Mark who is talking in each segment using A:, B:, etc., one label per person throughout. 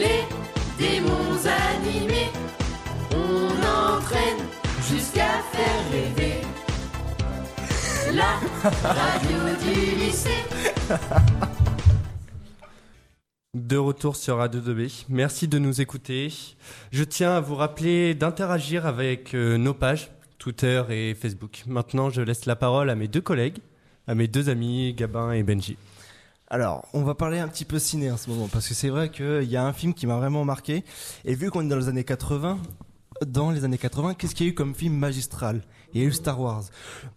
A: les démons animés. On entraîne jusqu'à faire rêver. La radio du lycée.
B: De retour sur Radio 2B. Merci de nous écouter. Je tiens à vous rappeler d'interagir avec euh, nos pages Twitter et Facebook. Maintenant, je laisse la parole à mes deux collègues, à mes deux amis Gabin et Benji.
C: Alors, on va parler un petit peu ciné en ce moment, parce que c'est vrai qu'il y a un film qui m'a vraiment marqué. Et vu qu'on est dans les années 80, dans les années 80, qu'est-ce qu'il y a eu comme film magistral? Il y a eu Star Wars.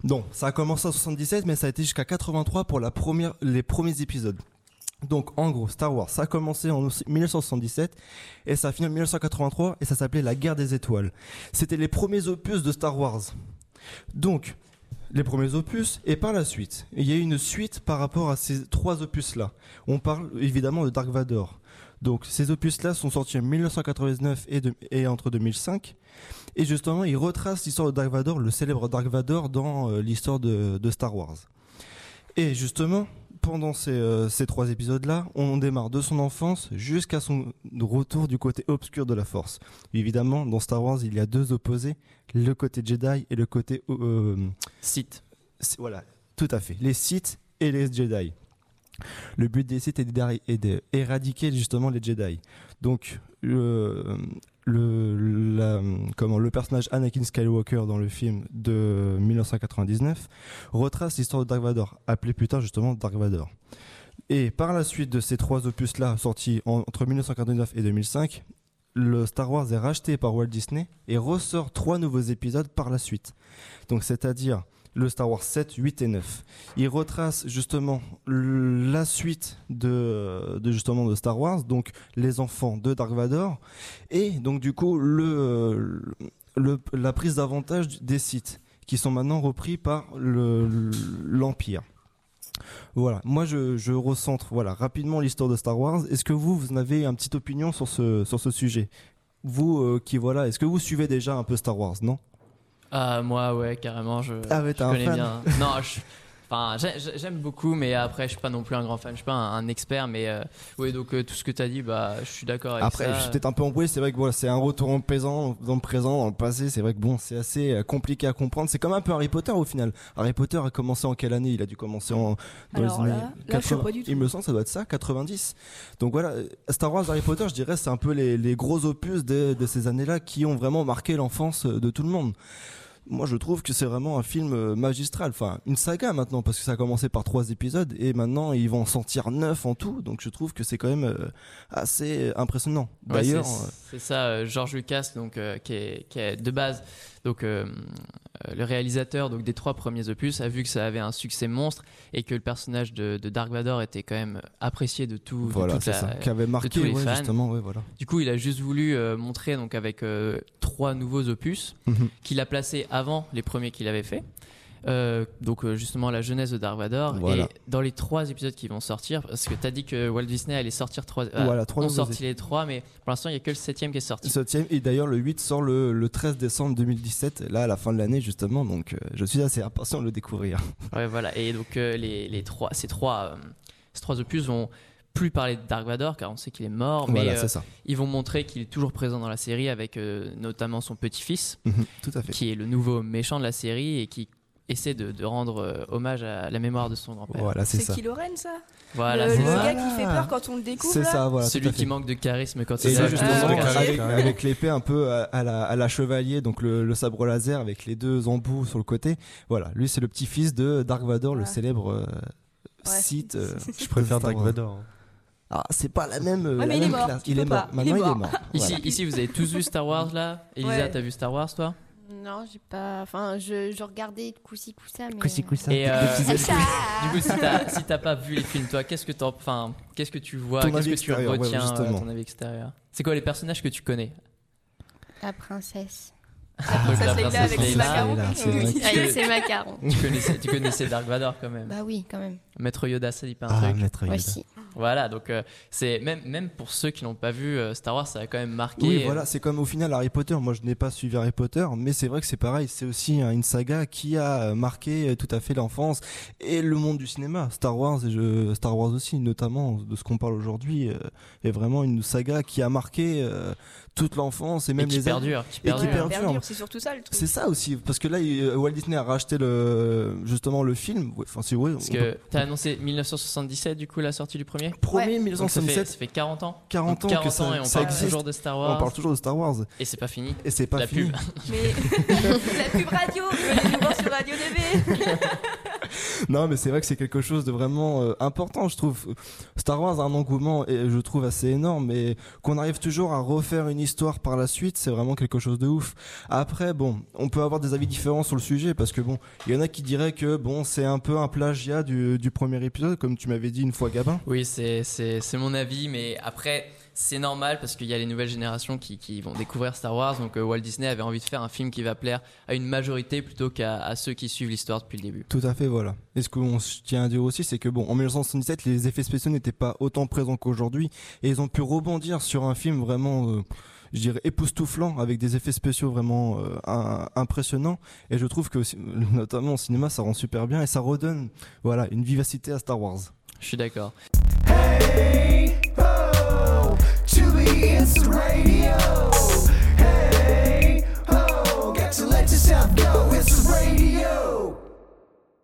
C: Donc, ça a commencé en 77, mais ça a été jusqu'à 83 pour la première, les premiers épisodes. Donc, en gros, Star Wars, ça a commencé en 1977 et ça a fini en 1983 et ça s'appelait La Guerre des Étoiles. C'était les premiers opus de Star Wars. Donc, les premiers opus et par la suite, il y a une suite par rapport à ces trois opus-là. On parle évidemment de Dark Vador. Donc, ces opus-là sont sortis en 1999 et, entre 2005. Et justement, ils retracent l'histoire de Dark Vador, le célèbre Dark Vador dans euh, l'histoire de, Star Wars. Et justement, pendant ces, euh, ces trois épisodes-là, on démarre de son enfance jusqu'à son retour du côté obscur de la Force. Évidemment, dans Star Wars, il y a deux opposés, le côté Jedi et le côté... euh,
B: Sith.
C: voilà, tout à fait. Les Sith et les Jedi. Le but des Sith est d'éradiquer justement les Jedi. Donc, le, comment, le personnage Anakin Skywalker dans le film de 1999 retrace l'histoire de Dark Vador, appelé plus tard justement Dark Vador. Et par la suite de ces trois opus-là, sortis en- entre 1999 et 2005, le Star Wars est racheté par Walt Disney et ressort trois nouveaux épisodes par la suite. Donc, c'est-à-dire le Star Wars 7, 8 et 9. Il retrace justement la suite de, justement de Star Wars, donc les enfants de Dark Vador, et donc du coup la prise d'avantage des sites qui sont maintenant repris par le- l'Empire. Voilà, moi je, je recentre voilà, rapidement l'histoire de Star Wars. Est-ce que vous, vous avez une petite opinion sur ce, sur ce sujet? Vous euh, qui voilà, est-ce que vous suivez déjà un peu Star Wars, non?
D: Ah, moi, ouais, carrément, je,
C: Ah ouais,
D: je connais bien. Non, je- Enfin, j'ai- j'ai- j'aime beaucoup, mais après, je suis pas non plus un grand fan. Je suis pas un, expert, mais euh, oui, donc euh, tout ce que tu as dit, bah, je suis d'accord avec
C: Après,
D: ça.
C: je suis peut-être un peu embrouillé. C'est vrai que voilà, c'est un retour en présent, dans le présent, dans le passé. C'est vrai que bon, c'est assez euh, compliqué à comprendre. C'est comme un peu Harry Potter au final. Harry Potter a commencé en quelle année? Il a dû commencer en dans
E: Alors
C: les
E: là,
C: années
E: là, je sais pas du tout.
C: Il me semble, ça doit être ça, 90. Donc voilà, Star Wars, Harry Potter, je dirais, c'est un peu les, les gros opus de, de ces années-là qui ont vraiment marqué l'enfance de tout le monde. Moi, je trouve que c'est vraiment un film euh, magistral. Enfin, une saga maintenant, parce que ça a commencé par trois épisodes et maintenant ils vont en sortir neuf en tout. Donc, je trouve que c'est quand même euh, assez impressionnant. D'ailleurs,
D: c'est-
C: euh,
D: c'est ça, George Lucas, donc euh, qui, est, qui est de base, donc euh, le réalisateur donc des trois premiers opus a vu que ça avait un succès monstre et que le personnage de, de Dark Vador était quand même apprécié de tout. de
C: voilà,
D: la-
C: ça, qui avait marqué,
D: tous les
C: ouais,
D: fans.
C: justement, ouais, voilà.
D: Du coup, il a juste voulu euh, montrer donc avec trois nouveaux opus
C: Mhm.
D: qu'il a placés avant les premiers qu'il avait fait. Euh, donc euh, justement la jeunesse de Dark Vador
C: Voilà.
D: et dans les trois épisodes qui vont sortir parce que tu as dit que Walt Disney allait sortir trois
C: Voilà, trois
D: on sorti les trois mais pour l'instant il y a que le septième qui est sorti
C: Septième, et d'ailleurs le 8 sort le, le 13 décembre 2017, là à la fin de l'année justement, donc euh, je suis assez impatient de le découvrir.
D: Ouais, voilà. Et donc euh, les, les trois, ces trois, euh, ces trois opus vont plus parler de Dark Vador car on sait qu'il est mort, mais
C: voilà,
D: euh,
C: c'est ça.
D: ils vont montrer qu'il est toujours présent dans la série avec euh, notamment son petit-fils
C: Mhm, tout à fait.
D: qui est le nouveau méchant de la série et qui essaie de, de rendre euh, hommage à la mémoire de son grand-père.
C: Voilà, c'est
E: C'est
C: ça.
E: Kylo Ren, ça?
D: Voilà,
E: Le,
D: c'est
E: gars qui fait peur quand on le découvre
C: C'est ça, voilà.
D: Celui qui manque de charisme quand il a
C: justement,
E: Ah,
C: avec, avec- avec l'épée un peu à, à la, à la chevalier, donc le, le sabre laser avec les deux embouts sur le côté. Voilà, lui c'est le petit-fils de Dark Vador, le célèbre euh,
E: Ouais.
C: Sith. euh,
B: Je préfère Dark. Vador. hein.
C: Ah, c'est pas la même,
E: Ouais,
C: la
E: mais il est
C: même
E: mort,
C: classe. Il est mort. Maintenant il est.
D: Ici,
C: Voilà.
D: ici, vous avez tous vu Star Wars là? Elisa,
E: Ouais.
D: t'as vu Star Wars toi?
F: Non, j'ai pas. Enfin, je, je regardais de coup-ci, coup-ça, mais.
C: Coussi.
D: Et, euh,
C: petits
F: Ça
D: Du coup, si t'as si t'as pas vu les films, toi, qu'est-ce que t'en, enfin, qu'est-ce que tu vois,
C: Ton
D: qu'est-ce
C: avis
D: que tu
C: extérieur, ouais,
D: retiens, euh,
C: justement.
D: ton avis extérieur? C'est quoi les personnages que tu connais?
F: La princesse.
D: Donc, la
E: Princesse Leila
D: princesse
E: avec ses
D: Leila.
E: macarons.
C: Leila, c'est vrai.
E: Oui.
F: Avec ses macarons.
D: Tu connaissais, tu connaissais Dark Vador quand même.
F: Bah oui, quand même.
D: Maître Yoda, ça dit pas un
C: Ah,
D: truc.
C: maître Yoda.
F: Aussi.
D: Voilà, donc euh, c'est même, même pour ceux qui n'ont pas vu euh, Star Wars, ça a quand même marqué.
C: Oui,
D: euh,
C: voilà, c'est comme au final Harry Potter. Moi, je n'ai pas suivi Harry Potter, mais c'est vrai que c'est pareil. C'est aussi hein, une saga qui a marqué euh, tout à fait l'enfance et le monde du cinéma. Star Wars et je, Star Wars aussi, notamment de ce qu'on parle aujourd'hui, euh, est vraiment une saga qui a marqué euh, toute l'enfance et
D: et
C: même
D: qui
C: les
D: perdure. Qui
C: et qui
D: perdure.
C: perdure.
E: Perdure, c'est surtout ça le truc.
C: C'est ça aussi, parce que là, il- Walt Disney a racheté le justement le film. Ouais, Enfin, c'est ouais.
D: Parce
C: on
D: que
C: peut-
D: t'as annoncé 1977 du coup la sortie du premier.
C: Premier
E: Ouais.
D: Donc ça fait,
C: 1977,
D: ça fait 40 ans.
C: 40
D: Donc
C: ans
D: 40
C: que ça,
D: ans et on
C: ça
D: parle
C: existe.
D: toujours de Star
C: On
D: Wars.
C: parle toujours de Star Wars
D: Et c'est pas fini.
C: et c'est pas
D: La
C: fini.
D: pub.
E: Mais la pub radio, venez nous voir sur Radio DB.
C: Non, mais c'est vrai que c'est quelque chose de vraiment euh, important, je trouve. Star Wars a un engouement et je trouve assez énorme, mais qu'on arrive toujours à refaire une histoire par la suite, c'est vraiment quelque chose de ouf. Après, bon, on peut avoir des avis différents sur le sujet parce que bon, il y en a qui diraient que bon, c'est un peu un plagiat du, du premier épisode, comme tu m'avais dit une fois, Gabin.
D: Oui, c'est mon avis, mais après c'est normal parce qu'il y a les nouvelles générations qui, qui vont découvrir Star Wars. Donc euh, Walt Disney avait envie de faire un film qui va plaire à une majorité plutôt qu'à à ceux qui suivent l'histoire depuis le début.
C: Tout à fait, voilà. Et ce qu'on tient à dire aussi, c'est que bon, en 1977, les effets spéciaux n'étaient pas autant présents qu'aujourd'hui, et ils ont pu rebondir sur un film vraiment, euh, je dirais, époustouflant, avec des effets spéciaux vraiment euh, un- impressionnants. Et je trouve que, notamment au cinéma, ça rend super bien et ça redonne, voilà, une vivacité à Star Wars.
D: Je suis d'accord.
A: Hey,
C: It's the Radio. Hey, ho, got to let yourself go. It's